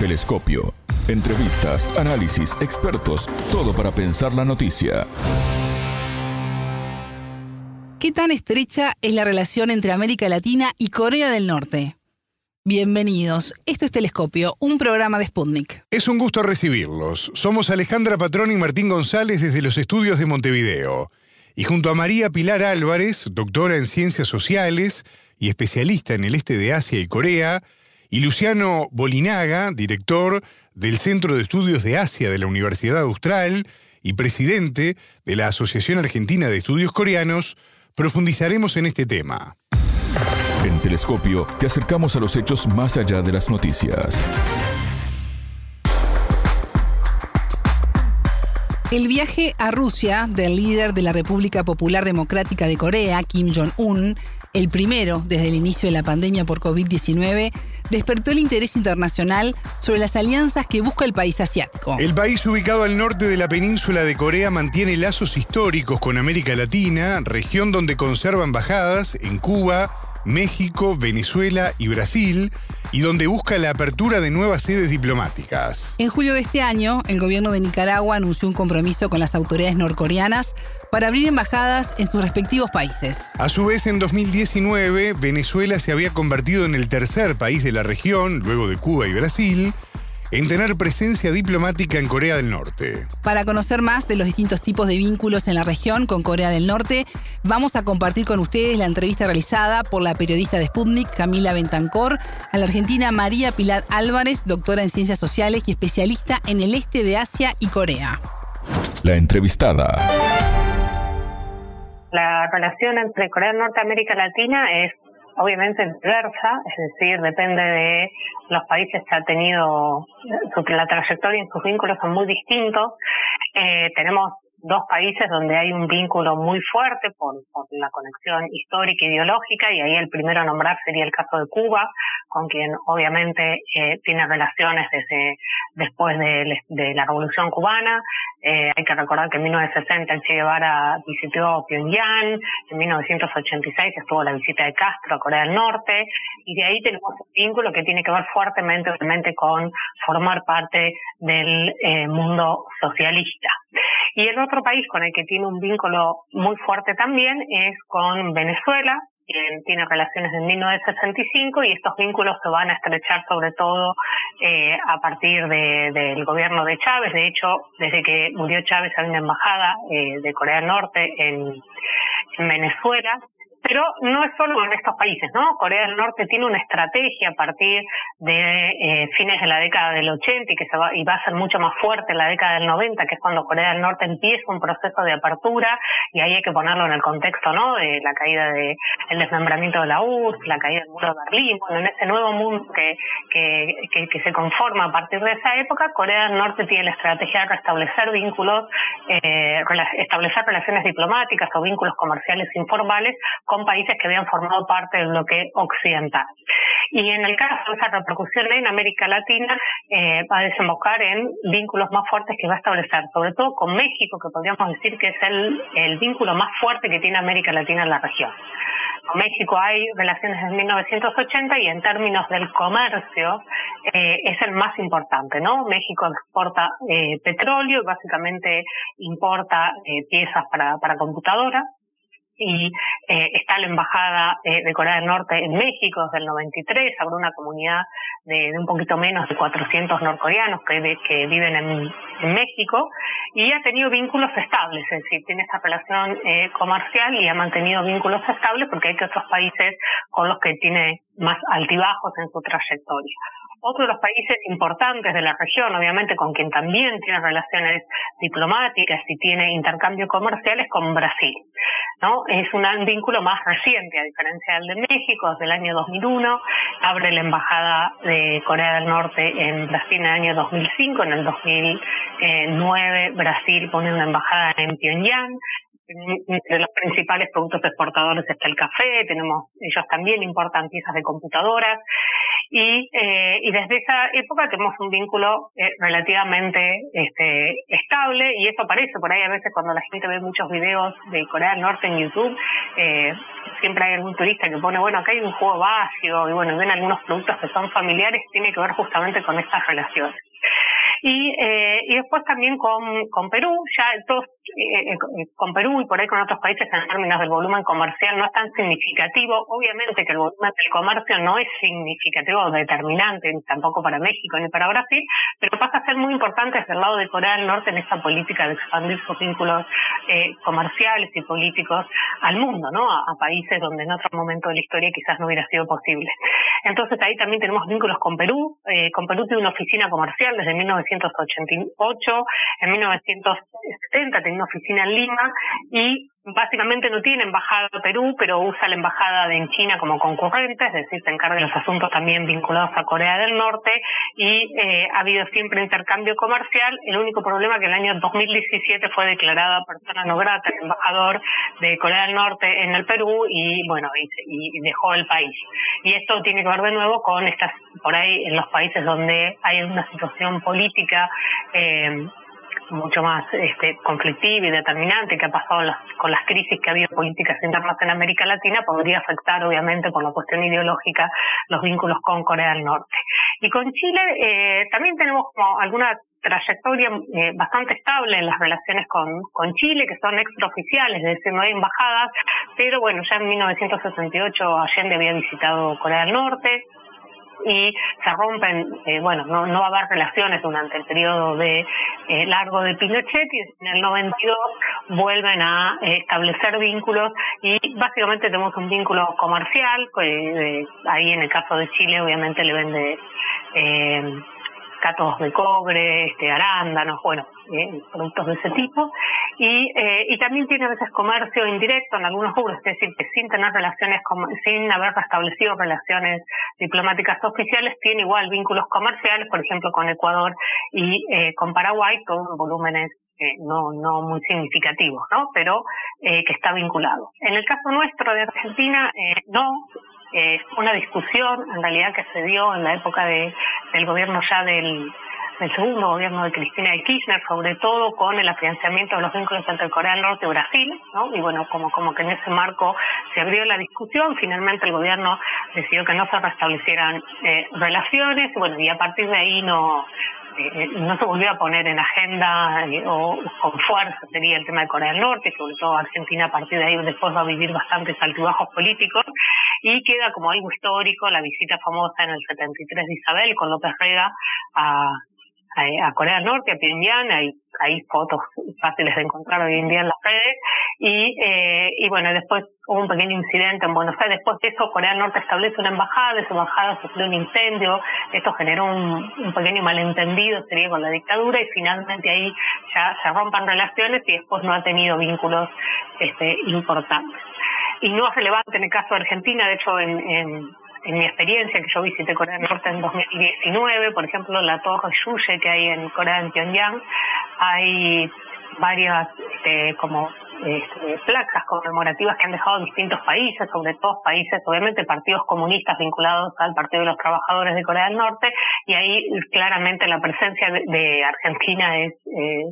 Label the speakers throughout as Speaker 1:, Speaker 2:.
Speaker 1: Telescopio. Entrevistas, análisis, expertos, todo para pensar la noticia.
Speaker 2: ¿Qué tan estrecha es la relación entre América Latina y Corea del Norte? Bienvenidos. Esto es Telescopio, un programa de Sputnik.
Speaker 3: Es un gusto recibirlos. Somos Alejandra Patrón y Martín González desde los estudios de Montevideo. Y junto a María Pilar Álvarez, doctora en Ciencias Sociales y especialista en el este de Asia y Corea, y Luciano Bolinaga, director del Centro de Estudios de Asia de la Universidad Austral y presidente de la Asociación Argentina de Estudios Coreanos, profundizaremos en este tema.
Speaker 1: En Telescopio te acercamos a los hechos más allá de las noticias.
Speaker 2: El viaje a Rusia del líder de la República Popular Democrática de Corea, Kim Jong-un, el primero desde el inicio de la pandemia por COVID-19, despertó el interés internacional sobre las alianzas que busca el país asiático.
Speaker 3: El país ubicado al norte de la península de Corea mantiene lazos históricos con América Latina, región donde conserva embajadas en Cuba, México, Venezuela y Brasil, y donde busca la apertura de nuevas sedes diplomáticas.
Speaker 2: En julio de este año, el gobierno de Nicaragua anunció un compromiso con las autoridades norcoreanas para abrir embajadas en sus respectivos países.
Speaker 3: A su vez, en 2019, Venezuela se había convertido en el tercer país de la región, luego de Cuba y Brasil, en tener presencia diplomática en Corea del Norte.
Speaker 2: Para conocer más de los distintos tipos de vínculos en la región con Corea del Norte, vamos a compartir con ustedes la entrevista realizada por la periodista de Sputnik, Camila Bentancor, a la argentina María Pilar Álvarez, doctora en Ciencias Sociales y especialista en el este de Asia y Corea.
Speaker 1: La entrevistada.
Speaker 4: La relación entre Corea del Norte y América Latina es obviamente diversa, es decir, depende de los países que ha tenido, la trayectoria y sus vínculos son muy distintos. Eh, tenemos dos países donde hay un vínculo muy fuerte por, la conexión histórica e ideológica y ahí el primero a nombrar sería el caso de Cuba, con quien obviamente eh, tiene relaciones desde después de, la Revolución Cubana. Eh, hay que recordar que en 1960 el Che Guevara visitó Pyongyang, en 1986 estuvo la visita de Castro a Corea del Norte y de ahí tenemos un vínculo que tiene que ver fuertemente obviamente con formar parte del eh, mundo socialista. Y el país con el que tiene un vínculo muy fuerte también es con Venezuela, quien tiene relaciones desde 1965 y estos vínculos se van a estrechar sobre todo eh, a partir del gobierno de Chávez. De hecho, desde que murió Chávez hay una embajada eh, de Corea del Norte en Venezuela pero no es solo en estos países, ¿no? Corea del Norte tiene una estrategia a partir de eh, fines de la década del 80 y que se va, y va a ser mucho más fuerte en la década del 90, que es cuando Corea del Norte empieza un proceso de apertura y ahí hay que ponerlo en el contexto, ¿no? De la caída de el desmembramiento de la URSS, la caída del muro de Berlín, bueno, en ese nuevo mundo que, que, que, se conforma a partir de esa época, Corea del Norte tiene la estrategia de restablecer vínculos, eh, establecer relaciones diplomáticas o vínculos comerciales informales con países que habían formado parte del bloque occidental. Y en el caso de esa repercusión en América Latina, eh, va a desembocar en vínculos más fuertes que va a establecer, sobre todo con México, que podríamos decir que es el, vínculo más fuerte que tiene América Latina en la región. Con México hay relaciones desde 1980 y en términos del comercio eh, es el más importante, ¿no? México exporta eh, petróleo y básicamente importa piezas para, para computadoras y eh, está la embajada eh, de Corea del Norte en México desde el 93, habrá una comunidad de, un poquito menos de 400 norcoreanos que, viven en, México y ha tenido vínculos estables, es decir, tiene esta relación eh, comercial y ha mantenido vínculos estables porque hay que otros países con los que tiene más altibajos en su trayectoria. Otro de los países importantes de la región, obviamente con quien también tiene relaciones diplomáticas y tiene intercambios comerciales con Brasil. ¿no? Es un vínculo más reciente, a diferencia del de México, desde el año 2001. Abre la embajada de Corea del Norte en Brasil en el año 2005. En el 2009 Brasil pone una embajada en Pyongyang entre los principales productos exportadores está el café, tenemos, ellos también importan piezas de computadoras, y, eh, y desde esa época tenemos un vínculo eh, relativamente este, estable y eso aparece por ahí a veces cuando la gente ve muchos videos de Corea del Norte en YouTube, eh, siempre hay algún turista que pone, bueno, acá hay un juego básico y bueno, ven algunos productos que son familiares, tiene que ver justamente con estas relaciones. Y, eh, y después también con, con Perú, ya todos, eh, eh, con Perú y por ahí con otros países en términos del volumen comercial no es tan significativo. Obviamente que el volumen del comercio no es significativo o determinante tampoco para México ni para Brasil, pero pasa a ser muy importante desde el lado de Corea del Norte en esta política de expandir sus vínculos eh, comerciales y políticos al mundo, ¿no? A, países donde en otro momento de la historia quizás no hubiera sido posible. Entonces ahí también tenemos vínculos con Perú. Eh, con Perú tiene una oficina comercial desde 1988. En 1970 tenía una oficina en Lima y básicamente no tiene embajada en Perú, pero usa la embajada de en China como concurrente, es decir, se encarga de los asuntos también vinculados a Corea del Norte y eh, ha habido siempre intercambio comercial. El único problema es que el año 2017 fue declarada persona no grata el embajador de Corea del Norte en el Perú y bueno, y, y dejó el país. Y esto tiene que ver de nuevo con estas, por ahí en los países donde hay una situación política eh, mucho más este, conflictiva y determinante que ha pasado con las crisis que ha habido políticas internas en América Latina, podría afectar obviamente por la cuestión ideológica los vínculos con Corea del Norte. Y con Chile eh, también tenemos como alguna trayectoria eh, bastante estable en las relaciones con, con Chile, que son extraoficiales, es decir, no hay embajadas, pero bueno, ya en 1968 Allende había visitado Corea del Norte, y se rompen, eh, bueno, no, no va a haber relaciones durante el periodo de eh, largo de Pinochet y en el 92 vuelven a eh, establecer vínculos y básicamente tenemos un vínculo comercial, que ahí en el caso de Chile obviamente le vende eh, cátodos de cobre, este, arándanos, bueno, eh, productos de ese tipo. Y, eh, y también tiene a veces comercio indirecto en algunos rubros, es decir, que sin tener relaciones, sin haber establecido relaciones diplomáticas oficiales, tiene igual vínculos comerciales, por ejemplo, con Ecuador y eh, con Paraguay, con volúmenes eh, no, no muy significativos, ¿no? Pero eh, que está vinculado. En el caso nuestro de Argentina, eh, no, eh, una discusión en realidad que se dio en la época de, del gobierno ya del, segundo gobierno de Cristina de Kirchner, sobre todo con el afianzamiento de los vínculos entre Corea del Norte y Brasil, ¿no? Y bueno, como, como que en ese marco se abrió la discusión, finalmente el gobierno decidió que no se restablecieran eh, relaciones, y bueno, y a partir de ahí no, no se volvió a poner en agenda eh, o con fuerza sería el tema de Corea del Norte, sobre todo Argentina a partir de ahí después va a vivir bastantes altibajos políticos y queda como algo histórico la visita famosa en el 73 de Isabel con López Rega a, a, Corea del Norte, a Pyongyang, hay, hay fotos fáciles de encontrar hoy en día en las redes, y, eh, y bueno, después hubo un pequeño incidente en Buenos Aires, después de eso Corea del Norte establece una embajada, esa embajada sufrió un incendio, esto generó un, un pequeño malentendido, sería con la dictadura, y finalmente ahí ya se rompan relaciones y después no ha tenido vínculos este, importantes. Y no es relevante en el caso de Argentina, de hecho en, en en mi experiencia, que yo visité Corea del Norte en 2019, por ejemplo, la Torre Yuye que hay en Corea en Pyongyang, hay varias este, como este, placas conmemorativas que han dejado distintos países, sobre todo países, obviamente partidos comunistas vinculados al Partido de los Trabajadores de Corea del Norte, y ahí claramente la presencia de, Argentina es eh,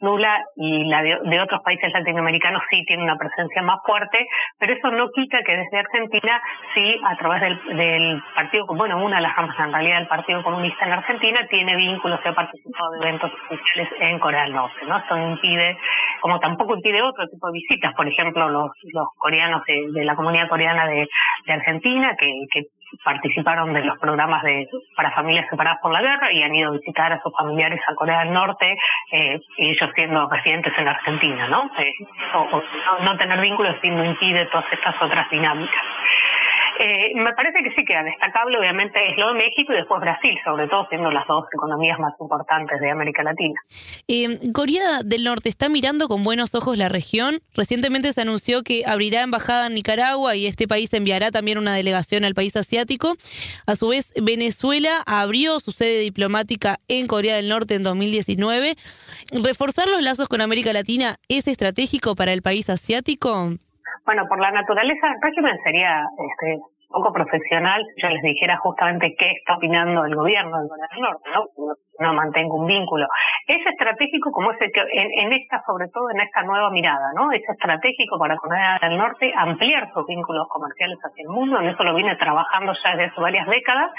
Speaker 4: nula y la de, de, otros países latinoamericanos sí tiene una presencia más fuerte, pero eso no quita que desde Argentina sí, a través del, del Partido, bueno, una de las ramas en realidad del Partido Comunista en Argentina tiene vínculos y ha participado de eventos oficiales en Corea del Norte, ¿no? Esto impide, como tampoco impide otro tipo de visitas, por ejemplo, los, los coreanos de, la comunidad coreana de, Argentina que, que participaron de los programas de para familias separadas por la guerra y han ido a visitar a sus familiares a Corea del Norte eh, ellos siendo residentes en Argentina, ¿no? Eh, o, o, no tener vínculos no impide todas estas otras dinámicas. Eh, me parece que sí queda destacable, obviamente, es lo de México y después Brasil, sobre todo siendo las dos economías más importantes de América Latina.
Speaker 5: Eh, Corea del Norte está mirando con buenos ojos la región. Recientemente se anunció que abrirá embajada en Nicaragua y este país enviará también una delegación al país asiático. A su vez, Venezuela abrió su sede diplomática en Corea del Norte en 2019. ¿Reforzar los lazos con América Latina es estratégico para el país asiático?
Speaker 4: Bueno, por la naturaleza del régimen sería este, poco profesional si yo les dijera justamente qué está opinando el gobierno del Corea del Norte, ¿no? no mantengo un vínculo. Es estratégico como es que, en, esta, sobre todo en esta nueva mirada, ¿no? Es estratégico para Corea del Norte ampliar sus vínculos comerciales hacia el mundo, en eso lo viene trabajando ya desde hace varias décadas,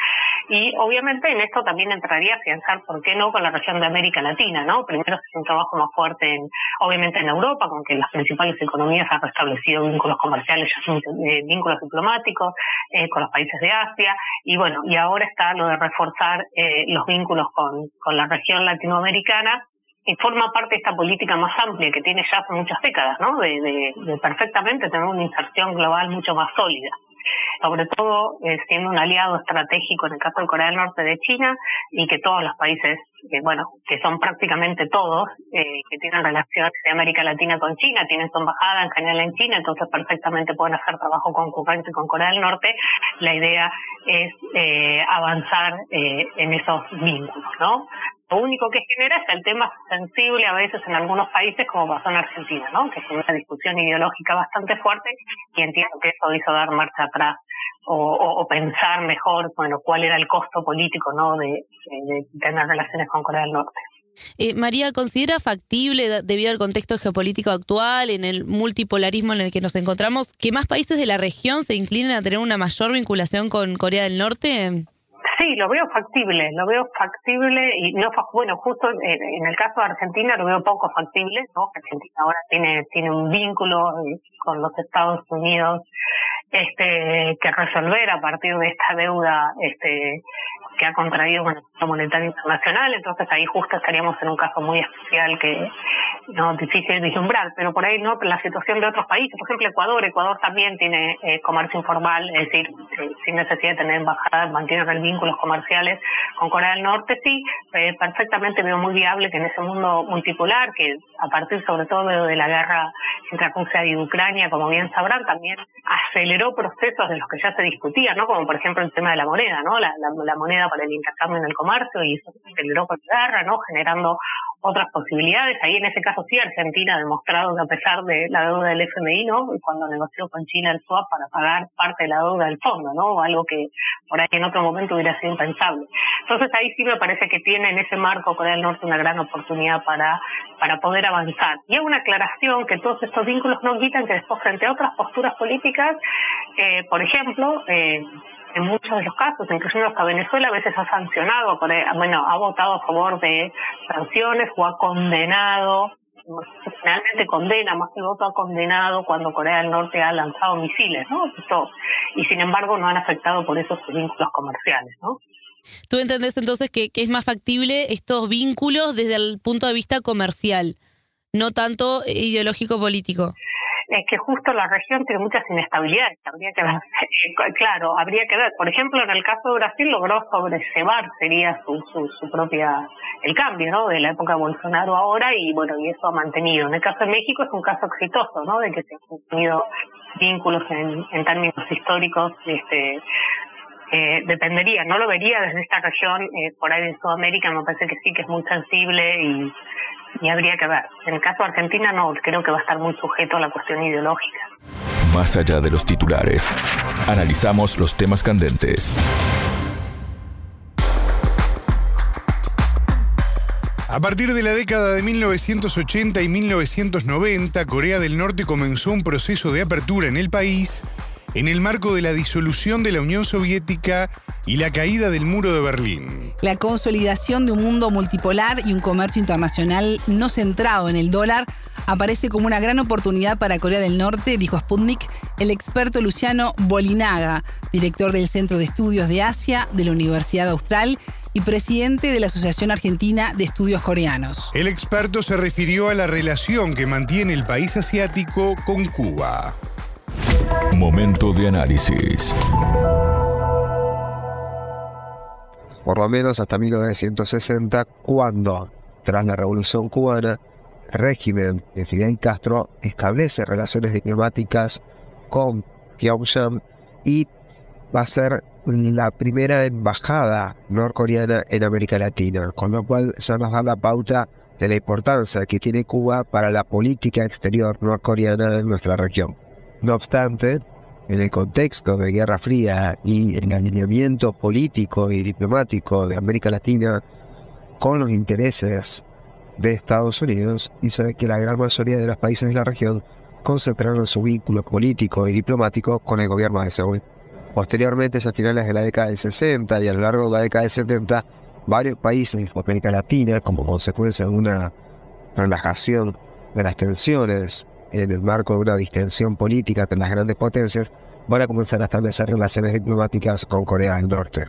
Speaker 4: y obviamente en esto también entraría a pensar, ¿por qué no?, con la región de América Latina, ¿no? Primero es un trabajo más fuerte, en, obviamente en Europa, con que las principales economías han restablecido vínculos comerciales, eh, vínculos diplomáticos, eh, con los países de Asia, y bueno, y ahora está lo de reforzar eh, los vínculos con, con la región latinoamericana, y forma parte de esta política más amplia que tiene ya hace muchas décadas, ¿no? De, de, de perfectamente tener una inserción global mucho más sólida sobre todo eh, siendo un aliado estratégico en el caso de Corea del Norte de China y que todos los países, eh, bueno, que son prácticamente todos, eh, que tienen relaciones de América Latina con China, tienen su embajada en general en China, entonces perfectamente pueden hacer trabajo concurrente con Corea del Norte. La idea es avanzar en esos vínculos, ¿no? Lo único que genera es el tema sensible a veces en algunos países, como pasó en Argentina, ¿no? que es una discusión ideológica bastante fuerte y entiendo que eso hizo dar marcha o, pensar mejor, bueno, cuál era el costo político ¿no? de, tener relaciones con Corea del Norte.
Speaker 5: Eh, María, ¿considera factible, debido al contexto geopolítico actual, en el multipolarismo en el que nos encontramos, que más países de la región se inclinen a tener una mayor vinculación con Corea del Norte?
Speaker 4: Sí, lo veo factible, lo veo factible y no bueno, justo en, el caso de Argentina lo veo poco factible, ¿no? Argentina ahora tiene tiene un vínculo eh, con los Estados Unidos este que resolver a partir de esta deuda este que ha contraído con el Fondo Monetario Internacional, entonces ahí justo estaríamos en un caso muy especial que no difícil de vislumbrar, pero por ahí no la situación de otros países, por ejemplo Ecuador, Ecuador también tiene eh, comercio informal, es decir, eh, sin necesidad de tener embajada, mantiene vínculos comerciales con Corea del Norte, sí, eh, perfectamente veo muy viable que en ese mundo multipolar, que a partir sobre todo de la guerra entre Rusia y Ucrania, como bien sabrán, también aceleró procesos de los que ya se discutían, ¿no? Como por ejemplo el tema de la moneda, ¿no? La, moneda para el intercambio en el comercio y eso aceleró por la guerra, ¿no? Generando otras posibilidades. Ahí en ese caso sí Argentina ha demostrado que a pesar de la deuda del FMI, ¿no? Cuando negoció con China el swap para pagar parte de la deuda del fondo, ¿no? Algo que por ahí en otro momento hubiera sido impensable. Entonces ahí sí me parece que tiene en ese marco Corea del Norte una gran oportunidad para, para poder avanzar. Y es una aclaración que todos estos vínculos no quitan que después frente a otras posturas políticas, eh, por ejemplo, eh, en muchos de los casos, incluyendo hasta Venezuela, a veces ha sancionado, bueno, ha votado a favor de sanciones o ha condenado, generalmente condena, más que voto ha condenado cuando Corea del Norte ha lanzado misiles, ¿no? y sin embargo no han afectado por esos vínculos comerciales, ¿no?
Speaker 5: ¿Tú entendés entonces que, que es más factible estos vínculos desde el punto de vista comercial, no tanto ideológico político?
Speaker 4: Es que justo la región tiene muchas inestabilidades. Habría que ver, claro, habría que ver. Por ejemplo, en el caso de Brasil logró sobrecebar, sería su, su, propia, el cambio, ¿no? De la época de Bolsonaro ahora y bueno, y eso ha mantenido. En el caso de México es un caso exitoso, ¿no? De que se han tenido vínculos en, en términos históricos, este, eh, dependería, no lo vería desde esta región, eh, por ahí de Sudamérica, me parece que sí que es muy sensible y y habría que ver. En el caso de Argentina no, creo que va a estar muy sujeto a la cuestión ideológica.
Speaker 1: Más allá de los titulares, analizamos los temas candentes.
Speaker 3: A partir de la década de 1980 y 1990, Corea del Norte comenzó un proceso de apertura en el país en el marco de la disolución de la Unión Soviética y la caída del muro de Berlín.
Speaker 2: La consolidación de un mundo multipolar y un comercio internacional no centrado en el dólar aparece como una gran oportunidad para Corea del Norte, dijo Sputnik el experto Luciano Bolinaga, director del Centro de Estudios de Asia de la Universidad Austral y presidente de la Asociación Argentina de Estudios Coreanos.
Speaker 3: El experto se refirió a la relación que mantiene el país asiático con Cuba.
Speaker 1: Momento de análisis.
Speaker 6: Por lo menos hasta 1960, cuando, tras la Revolución Cubana, el régimen de Fidel Castro establece relaciones diplomáticas con Pyongyang y va a ser la primera embajada norcoreana en América Latina, con lo cual ya nos da la pauta de la importancia que tiene Cuba para la política exterior norcoreana en nuestra región. No obstante, en el contexto de Guerra Fría y el alineamiento político y diplomático de América Latina con los intereses de Estados Unidos, hizo que la gran mayoría de los países de la región concentraron su vínculo político y diplomático con el gobierno de Seúl. Posteriormente, a finales de la década del 60 y a lo largo de la década del 70, varios países de América Latina, como consecuencia de una relajación de las tensiones en el marco de una distensión política entre las grandes potencias, van a comenzar a establecer relaciones diplomáticas con Corea del Norte.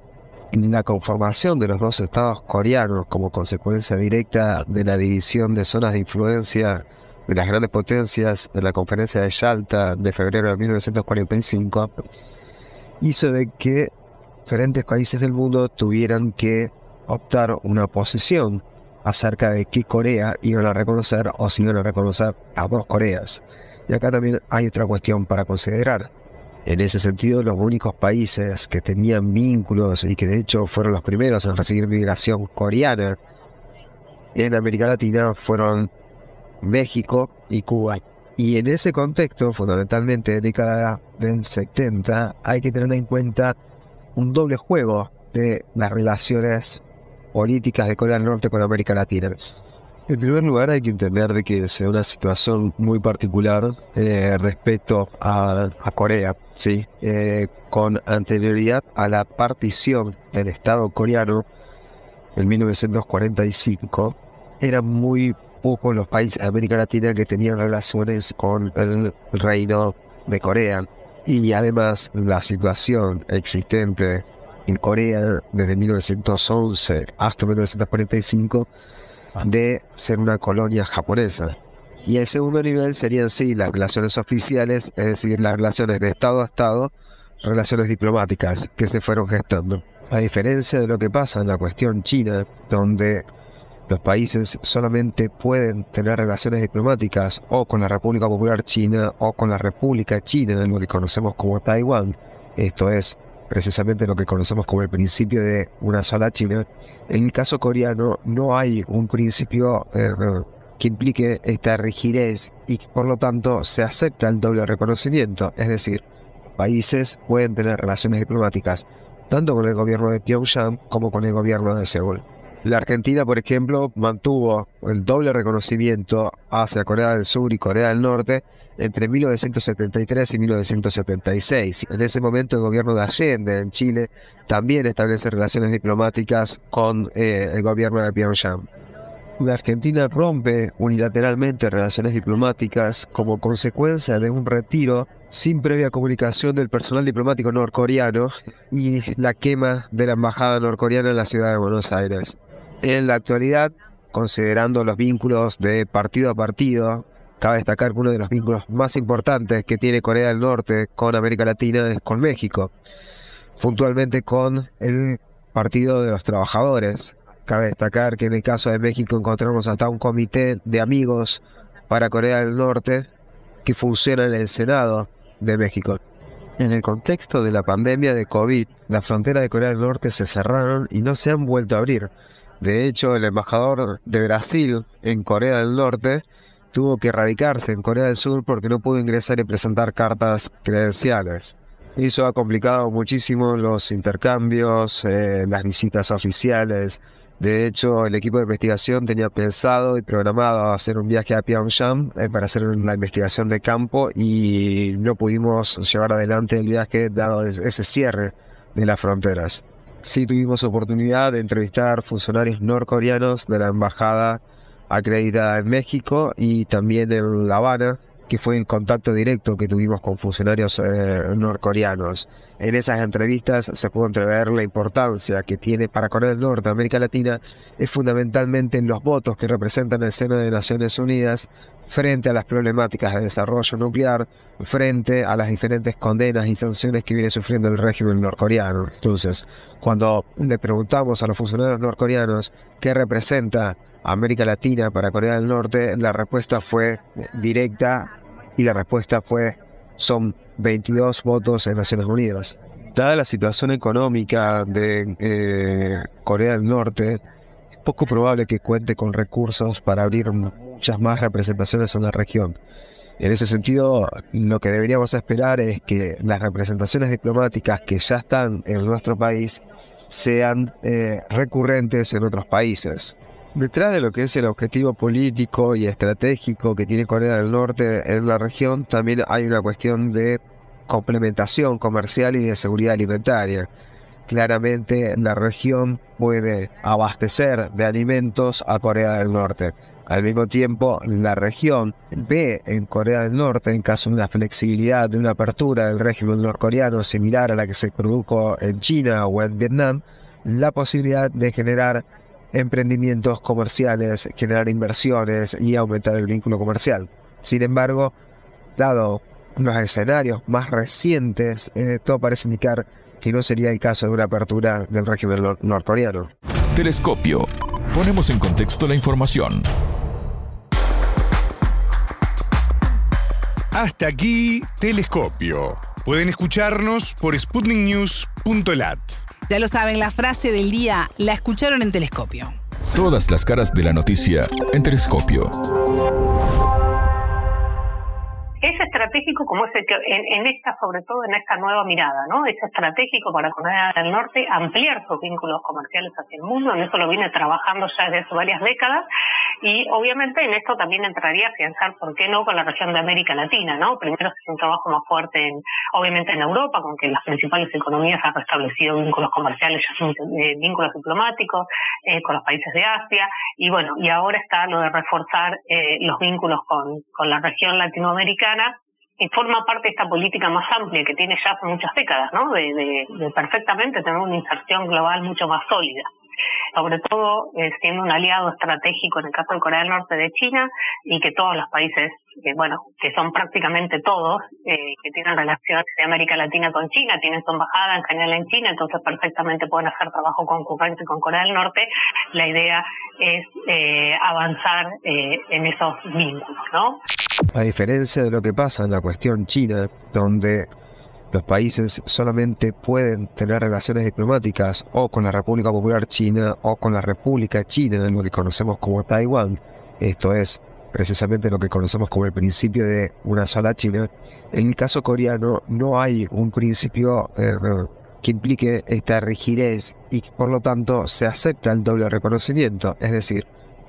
Speaker 6: En la conformación de los dos estados coreanos como consecuencia directa de la división de zonas de influencia de las grandes potencias de la conferencia de Yalta de febrero de 1945, hizo de que diferentes países del mundo tuvieran que optar una posición acerca de qué Corea iban a reconocer o si iban a reconocer a dos Coreas. Y acá también hay otra cuestión para considerar. En ese sentido, los únicos países que tenían vínculos y que de hecho fueron los primeros en recibir migración coreana en América Latina fueron México y Cuba. Y en ese contexto, fundamentalmente década del 70, hay que tener en cuenta un doble juego de las relaciones políticas de Corea del Norte con América Latina. En primer lugar, hay que entender de que es una situación muy particular eh, respecto a, Corea, ¿sí? Eh, con anterioridad a la partición del Estado coreano en 1945, era muy pocos los países de América Latina que tenían relaciones con el reino de Corea. Y además la situación existente en Corea desde 1911 hasta 1945 de ser una colonia japonesa. Y el segundo nivel serían sí las relaciones oficiales, es decir, las relaciones de Estado a Estado, relaciones diplomáticas que se fueron gestando. A diferencia de lo que pasa en la cuestión china, donde los países solamente pueden tener relaciones diplomáticas o con la República Popular China o con la República China, lo que conocemos como Taiwán. Esto es precisamente lo que conocemos como el principio de una sola China. En el caso coreano no hay un principio eh, que implique esta rigidez y por lo tanto se acepta el doble reconocimiento, es decir, países pueden tener relaciones diplomáticas tanto con el gobierno de Pyongyang como con el gobierno de Seúl. La Argentina, por ejemplo, mantuvo el doble reconocimiento hacia Corea del Sur y Corea del Norte entre 1973 y 1976. En ese momento el gobierno de Allende en Chile también establece relaciones diplomáticas con eh, el gobierno de Pyongyang. La Argentina rompe unilateralmente relaciones diplomáticas como consecuencia de un retiro sin previa comunicación del personal diplomático norcoreano y la quema de la embajada norcoreana en la ciudad de Buenos Aires. En la actualidad, considerando los vínculos de partido a partido, cabe destacar que uno de los vínculos más importantes que tiene Corea del Norte con América Latina es con México, puntualmente con el Partido de los Trabajadores. Cabe destacar que en el caso de México encontramos hasta un comité de amigos para Corea del Norte que funciona en el Senado de México. En el contexto de la pandemia de COVID, las fronteras de Corea del Norte se cerraron y no se han vuelto a abrir. De hecho, el embajador de Brasil en Corea del Norte tuvo que radicarse en Corea del Sur porque no pudo ingresar y presentar cartas credenciales. Eso ha complicado muchísimo los intercambios, eh, las visitas oficiales. De hecho, el equipo de investigación tenía pensado y programado hacer un viaje a Pyongyang eh, para hacer la investigación de campo y no pudimos llevar adelante el viaje dado ese cierre de las fronteras sí tuvimos oportunidad de entrevistar funcionarios norcoreanos de la embajada acreditada en México y también en La Habana, que fue el contacto directo que tuvimos con funcionarios eh, norcoreanos. En esas entrevistas se pudo entrever la importancia que tiene para Corea del Norte, América Latina, es fundamentalmente en los votos que representan el seno de Naciones Unidas frente a las problemáticas de desarrollo nuclear, frente a las diferentes condenas y sanciones que viene sufriendo el régimen norcoreano. Entonces, cuando le preguntamos a los funcionarios norcoreanos qué representa América Latina para Corea del Norte, la respuesta fue directa y la respuesta fue son 22 votos en Naciones Unidas. Dada la situación económica de eh, Corea del Norte, es poco probable que cuente con recursos para abrir muchas más representaciones en la región. En ese sentido, lo que deberíamos esperar es que las representaciones diplomáticas que ya están en nuestro país sean eh, recurrentes en otros países. Detrás de lo que es el objetivo político y estratégico que tiene Corea del Norte en la región, también hay una cuestión de complementación comercial y de seguridad alimentaria. Claramente la región puede abastecer de alimentos a Corea del Norte. Al mismo tiempo, la región ve en Corea del Norte, en caso de una flexibilidad, de una apertura del régimen norcoreano similar a la que se produjo en China o en Vietnam, la posibilidad de generar emprendimientos comerciales, generar inversiones y aumentar el vínculo comercial. Sin embargo, dado los escenarios más recientes, eh, todo parece indicar que no sería el caso de una apertura del régimen norcoreano.
Speaker 1: Telescopio. Ponemos en contexto la información.
Speaker 3: Hasta aquí, Telescopio. Pueden escucharnos por sputniknews.lat.
Speaker 2: Ya lo saben, la frase del día la escucharon en Telescopio.
Speaker 1: Todas las caras de la noticia en Telescopio
Speaker 4: estratégico como es el que en, esta, sobre todo en esta nueva mirada, ¿no? Es estratégico para Corea del Norte ampliar sus vínculos comerciales hacia el mundo, en eso lo viene trabajando ya desde hace varias décadas y obviamente en esto también entraría a pensar, ¿por qué no?, con la región de América Latina, ¿no? Primero es un trabajo más fuerte, en, obviamente en Europa, con que las principales economías han restablecido vínculos comerciales, eh, vínculos diplomáticos eh, con los países de Asia y bueno, y ahora está lo de reforzar eh, los vínculos con, con la región latinoamericana y forma parte de esta política más amplia que tiene ya hace muchas décadas, ¿no? De, de, perfectamente tener una inserción global mucho más sólida. Sobre todo eh, siendo un aliado estratégico en el caso de Corea del Norte de China y que todos los países, que bueno, que son prácticamente todos, eh, que tienen relaciones de América Latina con China, tienen su embajada en general en China, entonces perfectamente pueden hacer trabajo concurrente con Corea del Norte. La idea es eh, avanzar eh, en esos vínculos, ¿no?
Speaker 6: A diferencia de lo que pasa en la cuestión china, donde los países solamente pueden tener relaciones diplomáticas o con la República Popular China o con la República China, lo que conocemos como Taiwán, esto es precisamente lo que conocemos como el principio de una sola China, en el caso coreano no hay un principio eh, que implique esta rigidez y por lo tanto se acepta el doble reconocimiento, es decir,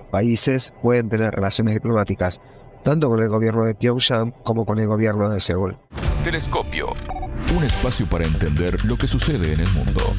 Speaker 6: países pueden tener relaciones diplomáticas tanto con el gobierno de Pyongyang como con el gobierno de Seúl.
Speaker 1: Telescopio, un espacio para entender lo que sucede en el mundo.